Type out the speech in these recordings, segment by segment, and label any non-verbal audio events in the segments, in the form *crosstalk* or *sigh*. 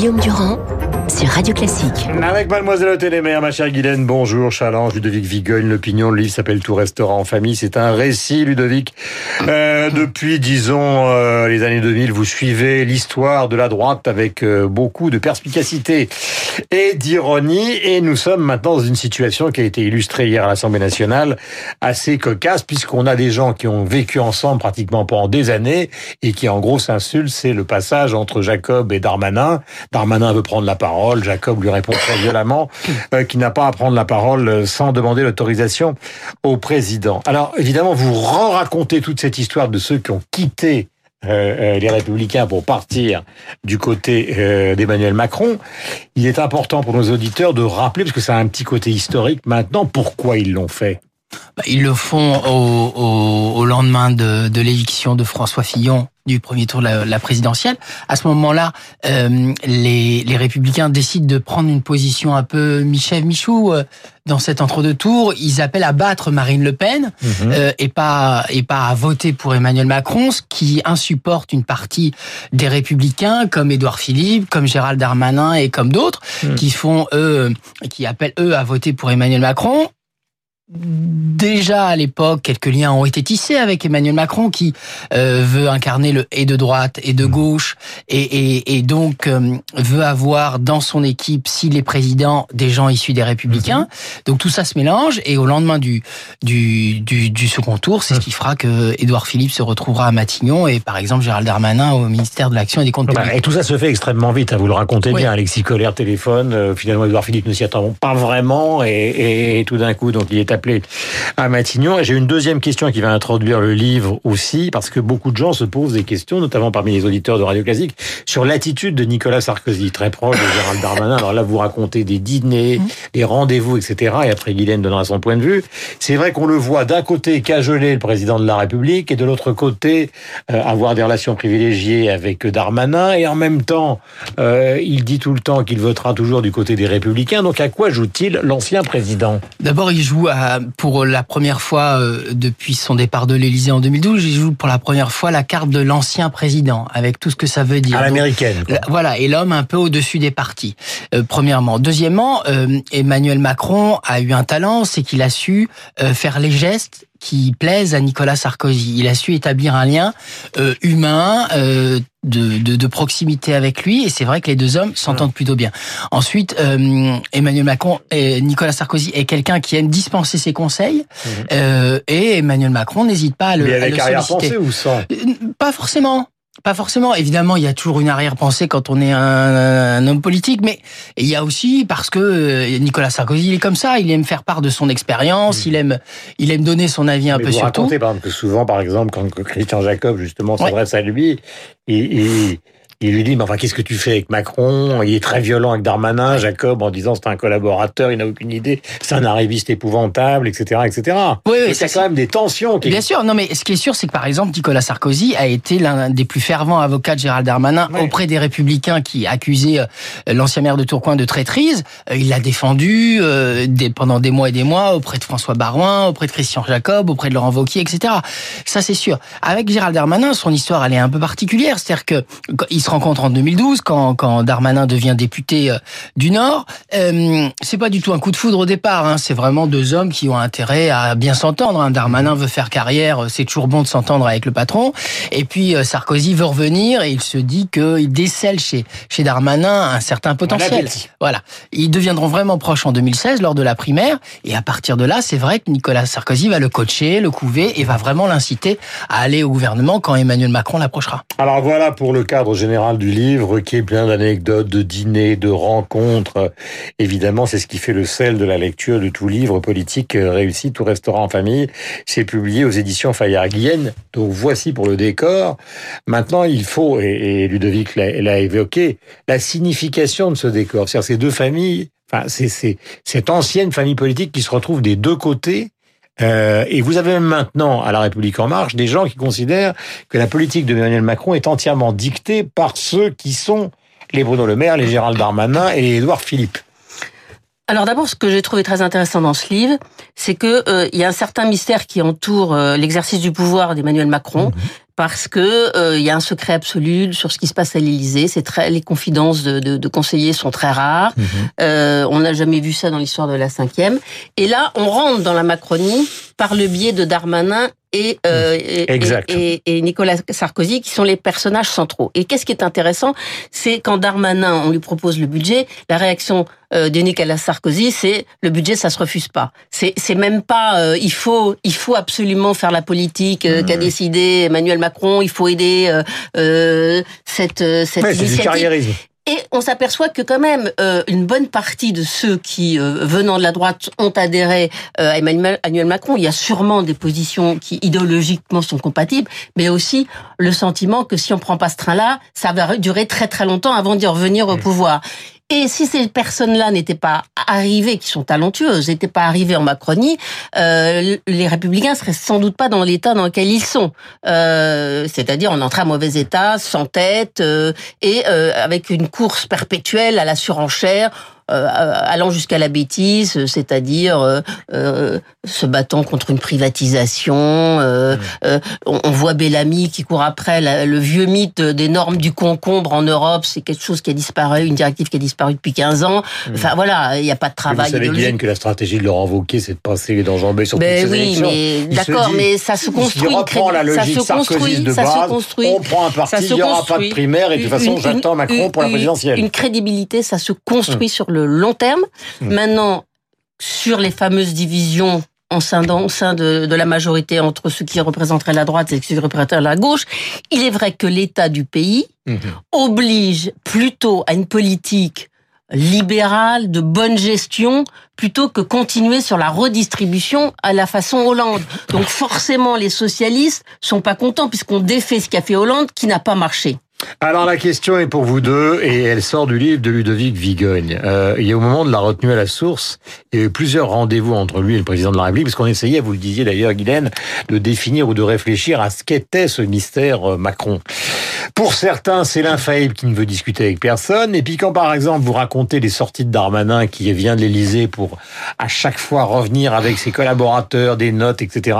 Guillaume Durand Classique. Avec Mademoiselle Télémère, ma chère Guylaine, bonjour, Challenge, Ludovic Vigogne, l'opinion, le livre s'appelle Tout restaurant en famille, c'est un récit, Ludovic. Euh, depuis, disons, euh, les années 2000, vous suivez l'histoire de la droite avec euh, beaucoup de perspicacité et d'ironie, et nous sommes maintenant dans une situation qui a été illustrée hier à l'Assemblée nationale, assez cocasse, puisqu'on a des gens qui ont vécu ensemble pratiquement pendant des années, et qui en gros s'insultent, c'est le passage entre Jacob et Darmanin. Darmanin veut prendre la parole, Jacob lui répond très violemment euh, qu'il n'a pas à prendre la parole euh, sans demander l'autorisation au président. Alors évidemment, vous racontez toute cette histoire de ceux qui ont quitté euh, les républicains pour partir du côté d'Emmanuel Macron. Il est important pour nos auditeurs de rappeler, parce que ça a un petit côté historique maintenant, pourquoi ils l'ont fait. Bah, ils le font au, au, au lendemain de, de l'éviction de François Fillon du premier tour de la, la présidentielle. À ce moment-là, euh, les, les, républicains décident de prendre une position un peu Michel Michou euh, dans cet entre-deux tours. Ils appellent à battre Marine Le Pen mmh. euh, et pas et pas à voter pour Emmanuel Macron, ce qui insupporte une partie des républicains comme Édouard Philippe, comme Gérald Darmanin et comme d'autres mmh. qui font eux qui appellent eux à voter pour Emmanuel Macron déjà à l'époque, quelques liens ont été tissés avec Emmanuel Macron qui euh, veut incarner le et de droite et de gauche et, et, et donc euh, veut avoir dans son équipe, s'il est président, des gens issus des Républicains. Mmh. Donc tout ça se mélange et au lendemain du du, du, du second tour, c'est ce qui fera que Édouard Philippe se retrouvera à Matignon et par exemple Gérald Darmanin au ministère de l'Action et des Comptes publics. Et tout ça se fait extrêmement vite. Hein, vous le racontez oui. bien. Alexis Colère téléphone. Euh, finalement, Édouard Philippe ne s'y attend pas vraiment et, et, et tout d'un coup, donc il est à Matignon. Et j'ai une deuxième question qui va introduire le livre aussi, parce que beaucoup de gens se posent des questions, notamment parmi les auditeurs de Radio Classique, sur l'attitude de Nicolas Sarkozy, très proche de Gérald Darmanin. Alors là, vous racontez des dîners, des rendez-vous, etc. Et après, Guylaine donnera son point de vue. C'est vrai qu'on le voit d'un côté cajoler le président de la République et de l'autre côté euh, avoir des relations privilégiées avec Darmanin. Et en même temps, euh, il dit tout le temps qu'il votera toujours du côté des Républicains. Donc à quoi joue-t-il l'ancien président? D'abord, il joue à, pour la première fois euh, depuis son départ de l'Élysée en 2012, il joue pour la première fois la carte de l'ancien président, avec tout ce que ça veut dire. À l'américaine. Voilà, et l'homme un peu au-dessus des partis. Euh, premièrement. Deuxièmement, euh, Emmanuel Macron a eu un talent, c'est qu'il a su euh, faire les gestes qui plaisent à Nicolas Sarkozy. Il a su établir un lien euh, humain, euh, de, de, de, proximité avec lui, et c'est vrai que les deux hommes s'entendent plutôt bien. Ensuite, euh, Emmanuel Macron et Nicolas Sarkozy est quelqu'un qui aime dispenser ses conseils, mmh. et Emmanuel Macron n'hésite pas à le, Mais avec à le solliciter. ou sans? Pas forcément. Pas forcément. Évidemment, il y a toujours une arrière-pensée quand on est un, un, homme politique, mais il y a aussi parce que Nicolas Sarkozy, il est comme ça. Il aime faire part de son expérience. Mmh. Il aime, il aime donner son avis un mais peu vous sur racontez, tout. Par exemple, que souvent, par exemple, quand Christian Jacob justement s'adresse ouais. à lui, il, il, il lui dit, mais enfin, qu'est-ce que tu fais avec Macron? Il est très violent avec Darmanin, Jacob, en disant c'est un collaborateur, il n'a aucune idée, c'est un arriviste épouvantable, etc., etc. Oui, oui, c'est quand même des tensions. Qui... Bien sûr, non, mais ce qui est sûr, c'est que par exemple, Nicolas Sarkozy a été l'un des plus fervents avocats de Gérald Darmanin oui. auprès des Républicains qui accusaient euh, l'ancien maire de Tourcoing de traîtrise. Euh, il l'a défendu euh, pendant des mois et des mois auprès de François Barouin, auprès de Christian Jacob, auprès de Laurent Wauquiez, etc. Ça, c'est sûr. Avec Gérald Darmanin, son histoire, elle est un peu particulière, c'est-à-dire que il se rencontre en 2012 quand, quand Darmanin devient député euh, du Nord. Euh, c'est pas du tout un coup de foudre au départ. Hein. C'est vraiment deux hommes qui ont intérêt à bien s'entendre. Hein. Darmanin veut faire carrière, c'est toujours bon de s'entendre avec le patron. Et puis euh, Sarkozy veut revenir et il se dit qu'il décèle chez chez Darmanin un certain potentiel. Voilà. Ils deviendront vraiment proches en 2016 lors de la primaire. Et à partir de là, c'est vrai que Nicolas Sarkozy va le coacher, le couver et va vraiment l'inciter à aller au gouvernement quand Emmanuel Macron l'approchera. Alors voilà pour le cadre général du livre qui est plein d'anecdotes, de dîners, de rencontres. Évidemment, c'est ce qui fait le sel de la lecture de tout livre politique réussi, tout restaurant en famille. C'est publié aux éditions Fayard-Guienne. Donc voici pour le décor. Maintenant, il faut, et, et Ludovic l'a évoqué, la signification de ce décor. C'est-à-dire ces deux familles, enfin, c'est cette ancienne famille politique qui se retrouve des deux côtés euh, et vous avez même maintenant, à La République En Marche, des gens qui considèrent que la politique de Emmanuel Macron est entièrement dictée par ceux qui sont les Bruno Le Maire, les Gérald Darmanin et les Édouard Philippe. Alors d'abord, ce que j'ai trouvé très intéressant dans ce livre, c'est que euh, il y a un certain mystère qui entoure euh, l'exercice du pouvoir d'Emmanuel Macron. Mmh parce que euh, il y a un secret absolu sur ce qui se passe à l'Élysée. C'est très les confidences de, de, de, conseillers sont très rares. Mhm. Euh, on n'a jamais vu ça dans l'histoire de la cinquième. Et là, on rentre dans la Macronie par le biais de Darmanin et, euh, et, Exact. et, et Nicolas Sarkozy, qui sont les personnages centraux. Et qu'est-ce qui est intéressant, c'est quand Darmanin, on lui propose le budget, la réaction euh, de Nicolas Sarkozy, c'est le budget, ça se refuse pas. C'est c'est même pas, euh, il faut il faut absolument faire la politique euh, qu'a décidé Emmanuel Macron, il faut aider euh, euh, cette euh, cette Ouais, initiative. Et on s'aperçoit que quand même euh, une bonne partie de ceux qui, euh, venant de la droite, ont adhéré euh, à Emmanuel Emmanuel Macron, il y a sûrement des positions qui idéologiquement sont compatibles, mais aussi le sentiment que si on prend pas ce train-là, ça va durer très très longtemps avant d'y revenir au pouvoir. Et si ces personnes-là n'étaient pas arrivées, qui sont talentueuses, n'étaient pas arrivées en Macronie, euh, les Républicains seraient sans doute pas dans l'état dans lequel ils sont. Euh, C'est-à-dire en très mauvais état, sans tête, euh, et euh, avec une course perpétuelle à la surenchère, allant jusqu'à la bêtise, c'est-à-dire euh, euh, se battant contre une privatisation. euh, euh, on, voit Bellamy qui court après la- le vieux mythe des normes du concombre en Europe. C'est quelque chose qui a disparu, une directive qui a disparu depuis 15 ans. Enfin voilà, il n'y a pas de Vous travail savez, idéologique. Guylaine, que la stratégie de Laurent Wauquiez, c'est de passer les enjambées sur Ben toutes ces oui, élections. mais d'accord, mais ça se construit. reprend la ça se construit, de ça base, se construit. on prend un parti, ça il n'y aura pas de primaire, et de toute façon, j'attends une- Macron pour la présidentielle. Une crédibilité, ça se construit sur le long terme. Hum. Maintenant, sur les fameuses divisions en sein, dans- au sein de, de la majorité entre ceux qui représenteraient la droite et ceux qui représenteraient la gauche, il est vrai que l'état du pays Mhm. oblige plutôt à une politique libérale, de bonne gestion, plutôt que continuer sur la redistribution à la façon Hollande. Donc forcément, les socialistes sont pas contents puisqu'on défait ce qu'a fait Hollande qui n'a pas marché. Alors la question est pour vous deux et elle sort du livre de Ludovic Vigogne. Euh, il y a au moment de la retenue à la source, il y a eu plusieurs rendez-vous entre lui et le président de la République, parce qu'on essayait, vous le disiez d'ailleurs, Guylaine, de définir ou de réfléchir à ce qu'était ce mystère euh, Macron. Pour certains, c'est l'infaillible qui ne veut discuter avec personne. Et puis quand, par exemple, vous racontez les sorties de Darmanin qui vient de l'Élysée pour à chaque fois revenir avec ses collaborateurs, des notes, etc.,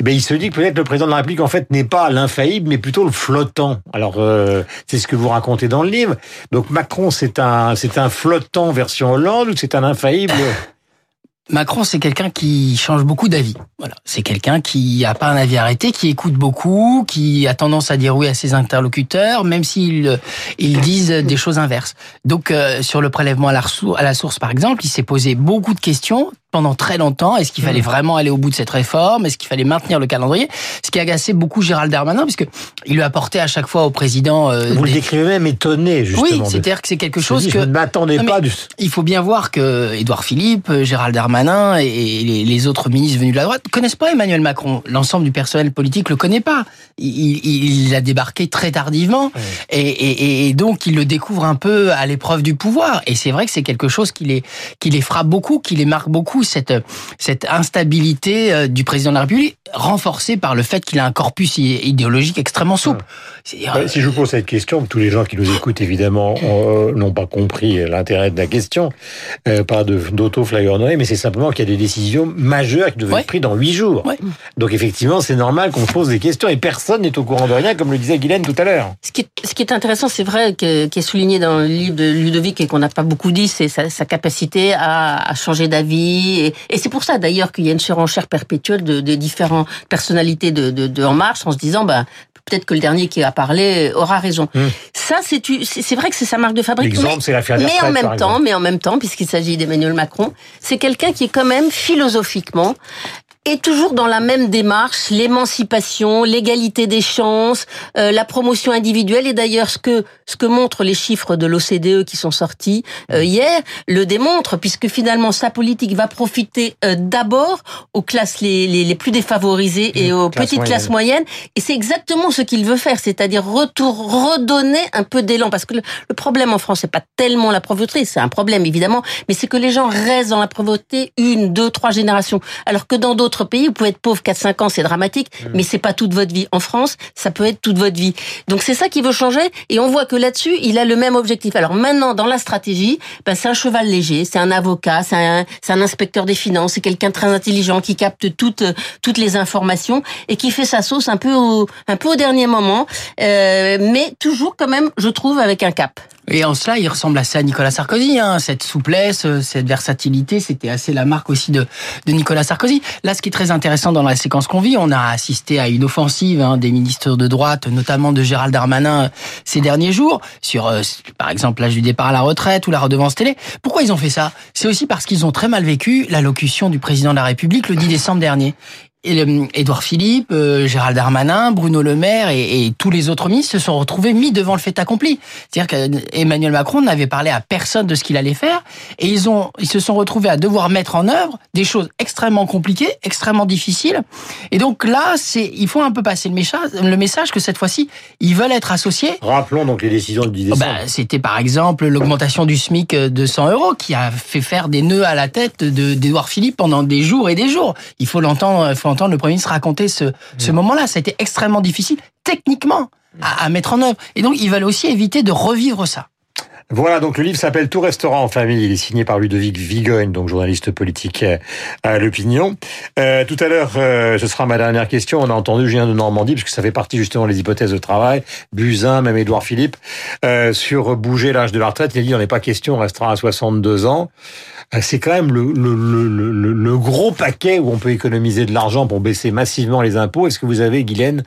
eh ben, il se dit que peut-être le président de la République, en fait, n'est pas l'infaillible, mais plutôt le flottant. Alors, euh, c'est ce que vous racontez dans le livre. Donc, Macron, c'est un, c'est un flottant version Hollande ou c'est un infaillible Macron, c'est quelqu'un qui change beaucoup d'avis. Voilà, c'est quelqu'un qui a pas un avis arrêté, qui écoute beaucoup, qui a tendance à dire oui à ses interlocuteurs, même s'ils ils disent des choses inverses. Donc, euh, sur le prélèvement à la, ressour- à la source, par exemple, il s'est posé beaucoup de questions pendant très longtemps. Est-ce qu'il fallait vraiment aller au bout de cette réforme? Est-ce qu'il fallait maintenir le calendrier? Ce qui agacé beaucoup Gérald Darmanin, puisque il lui apportait à chaque fois au président. euh, Vous le des- décrivez même étonné, justement. Oui, c'est-à-dire que c'est quelque chose que Je ne m'attendais pas du... il faut bien voir que Édouard Philippe, euh, Gérald Darmanin et les, les autres ministres venus de la droite connaissent pas Emmanuel Macron. L'ensemble du personnel politique le connaît pas. Il, il- il a débarqué très tardivement et, et- et donc il le découvre un peu à l'épreuve du pouvoir. Et c'est vrai que c'est quelque chose qui les, qui les frappe beaucoup, qui les marque beaucoup, cette, cette instabilité euh, du président de la République, renforcée par le fait qu'il a un corpus idéologique extrêmement souple. Ouais, Si je vous pose cette question, tous les gens qui nous écoutent évidemment *coughs* euh, n'ont pas compris l'intérêt de la question, euh, pas d'auto-flagornerie, mais c'est simplement qu'il y a des décisions majeures qui doivent Ouais. être prises dans huit jours. Ouais. Donc effectivement, c'est normal qu'on se pose des questions et personne n'est au courant de rien, comme le disait Guylaine tout à l'heure. Ce qui est, ce qui est intéressant, c'est vrai, que, qui est souligné dans le livre de Ludovic et qu'on n'a pas beaucoup dit, c'est sa, sa capacité à, à changer d'avis. Et, et c'est pour ça d'ailleurs qu'il y a une surenchère perpétuelle de, de différentes personnalités de, de, de En Marche en se disant, bah, peut-être que le dernier qui a parlé aura raison. Hum. Ça, c'est c'est vrai que c'est sa marque de fabrique. L'exemple, mais- c'est l'affaire mais en même temps, mais en même temps, puisqu'il s'agit d'Emmanuel Macron, c'est quelqu'un qui est quand même philosophiquement est toujours dans la même démarche, l'émancipation, l'égalité des chances, euh, la promotion individuelle. Et d'ailleurs, ce que ce que montrent les chiffres de l'OCDE qui sont sortis euh, hier le démontrent, puisque finalement sa politique va profiter euh, d'abord aux classes les, les, les plus défavorisées et aux Classe petites classes moyennes. Et c'est exactement ce qu'il veut faire, c'est-à-dire retour, redonner un peu d'élan. Parce que le, le problème en France, c'est pas tellement la pauvreté, c'est un problème évidemment, mais c'est que les gens restent dans la pauvreté une, deux, trois générations, alors que dans d'autres d'autres pays, vous pouvez être pauvre 4-5 ans, c'est dramatique, mmh. mais c'est pas toute votre vie. En France, ça peut être toute votre vie. Donc c'est ça qui veut changer, et on voit que là-dessus, il a le même objectif. Alors maintenant, dans la stratégie, ben, c'est un cheval léger, c'est un avocat, c'est un, un, inspecteur des finances, c'est quelqu'un très intelligent qui capte toutes toutes les informations et qui fait sa sauce un peu au, un peu au dernier moment, euh, mais toujours quand même, je trouve, avec un cap. Et en cela, il ressemble assez à Nicolas Sarkozy. Hein. Cette souplesse, euh, cette versatilité, c'était assez la marque aussi de, de Nicolas Sarkozy. Là, ce qui est très intéressant dans la séquence qu'on vit, on a assisté à une offensive hein, des ministres de droite, notamment de Gérald Darmanin, ces derniers jours, sur, euh, par exemple, l'âge du départ à la retraite ou la redevance télé. Pourquoi ils ont fait ça? C'est aussi parce qu'ils ont très mal vécu l'allocution du président de la République le 10 décembre dernier. Édouard Philippe, euh, Gérald Darmanin, Bruno Le Maire et, et, tous les autres ministres se sont retrouvés mis devant le fait accompli. C'est-à-dire qu'Emmanuel Macron n'avait parlé à personne de ce qu'il allait faire et ils ont, ils se sont retrouvés à devoir mettre en œuvre des choses extrêmement compliquées, extrêmement difficiles. Et donc là, c'est, il faut un peu passer le message, le message que cette fois-ci, ils veulent être associés. Rappelons donc les décisions du 10 décembre. Ben, c'était par exemple l'augmentation du SMIC de 100 euros qui a fait faire des nœuds à la tête d'Edouard Philippe pendant des jours et des jours. Il faut l'entendre, faut entendre le Premier ministre raconter ce, ce moment-là. Ça a été extrêmement difficile, techniquement, à, à mettre en œuvre. Et donc, ils veulent aussi éviter de revivre ça. Voilà, donc le livre s'appelle Tout restaurant en famille. Il est signé par Ludovic Vigogne, donc journaliste politique à l'opinion. Euh, tout à l'heure, euh, ce sera ma dernière question. On a entendu Julien de Normandie, puisque ça fait partie justement des hypothèses de travail. Buzyn, même Édouard Philippe, euh, sur bouger l'âge de la retraite. Il dit, on n'est pas question, on restera à 62 ans. Euh, c'est quand même le, le, le, le, gros paquet où on peut économiser de l'argent pour baisser massivement les impôts. Est-ce que vous avez, Guylaine,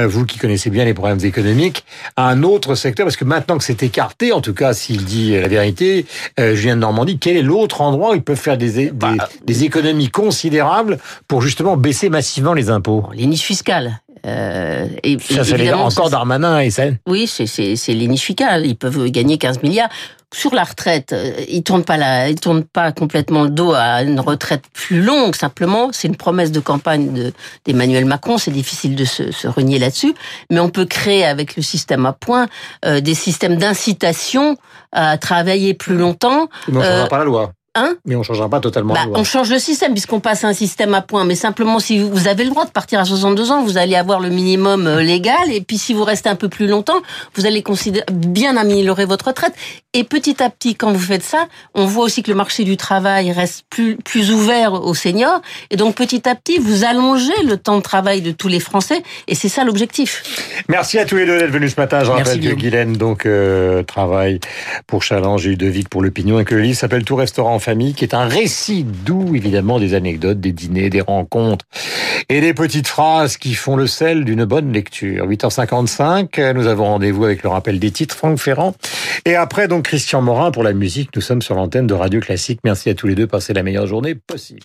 euh, vous qui connaissez bien les problèmes économiques, un autre secteur? Parce que maintenant que c'est écarté, en tout cas, s'il dit la vérité, euh, Julien de Normandie, quel est l'autre endroit où ils peuvent faire des, des, bah, des, économies considérables pour justement baisser massivement les impôts? Les niches fiscales. Euh, et, ça, c'est encore Darmanin et ça. Oui, c'est fiscales. Ils peuvent gagner 15 milliards sur la retraite, euh, ils tournent pas la, ils tournent pas complètement le dos à une retraite plus longue. Simplement, c'est une promesse de campagne d'Emmanuel Macron. C'est difficile de se, se renier là-dessus, mais on peut créer avec le système à points euh, des systèmes d'incitation à travailler plus longtemps. Mais on ne pas la loi. Hein mais on changera pas totalement. Bah, on change le système puisqu'on passe à un système à points. Mais simplement, si vous avez le droit de partir à 62 ans, vous allez avoir le minimum euh, légal. Et puis, si vous restez un peu plus longtemps, vous allez considérer bien améliorer votre retraite. Et petit à petit, quand vous faites ça, on voit aussi que le marché du travail reste plus plus ouvert aux seniors. Et donc, petit à petit, vous allongez le temps de travail de tous les Français. Et c'est ça l'objectif. Merci à tous les deux d'être venus ce matin. Je rappelle que Guylaine donc euh, travaille pour Challenge et Ludovic pour l'opinion et que le livre s'appelle Tout restaurant famille, qui est un récit d'où évidemment des anecdotes, des dîners, des rencontres et des petites phrases qui font le sel d'une bonne lecture. 8h55, nous avons rendez-vous avec le rappel des titres, Franck Ferrand. Et après, donc, Christian Morin pour la musique. Nous sommes sur l'antenne de Radio Classique. Merci à tous les deux. Passez la meilleure journée possible.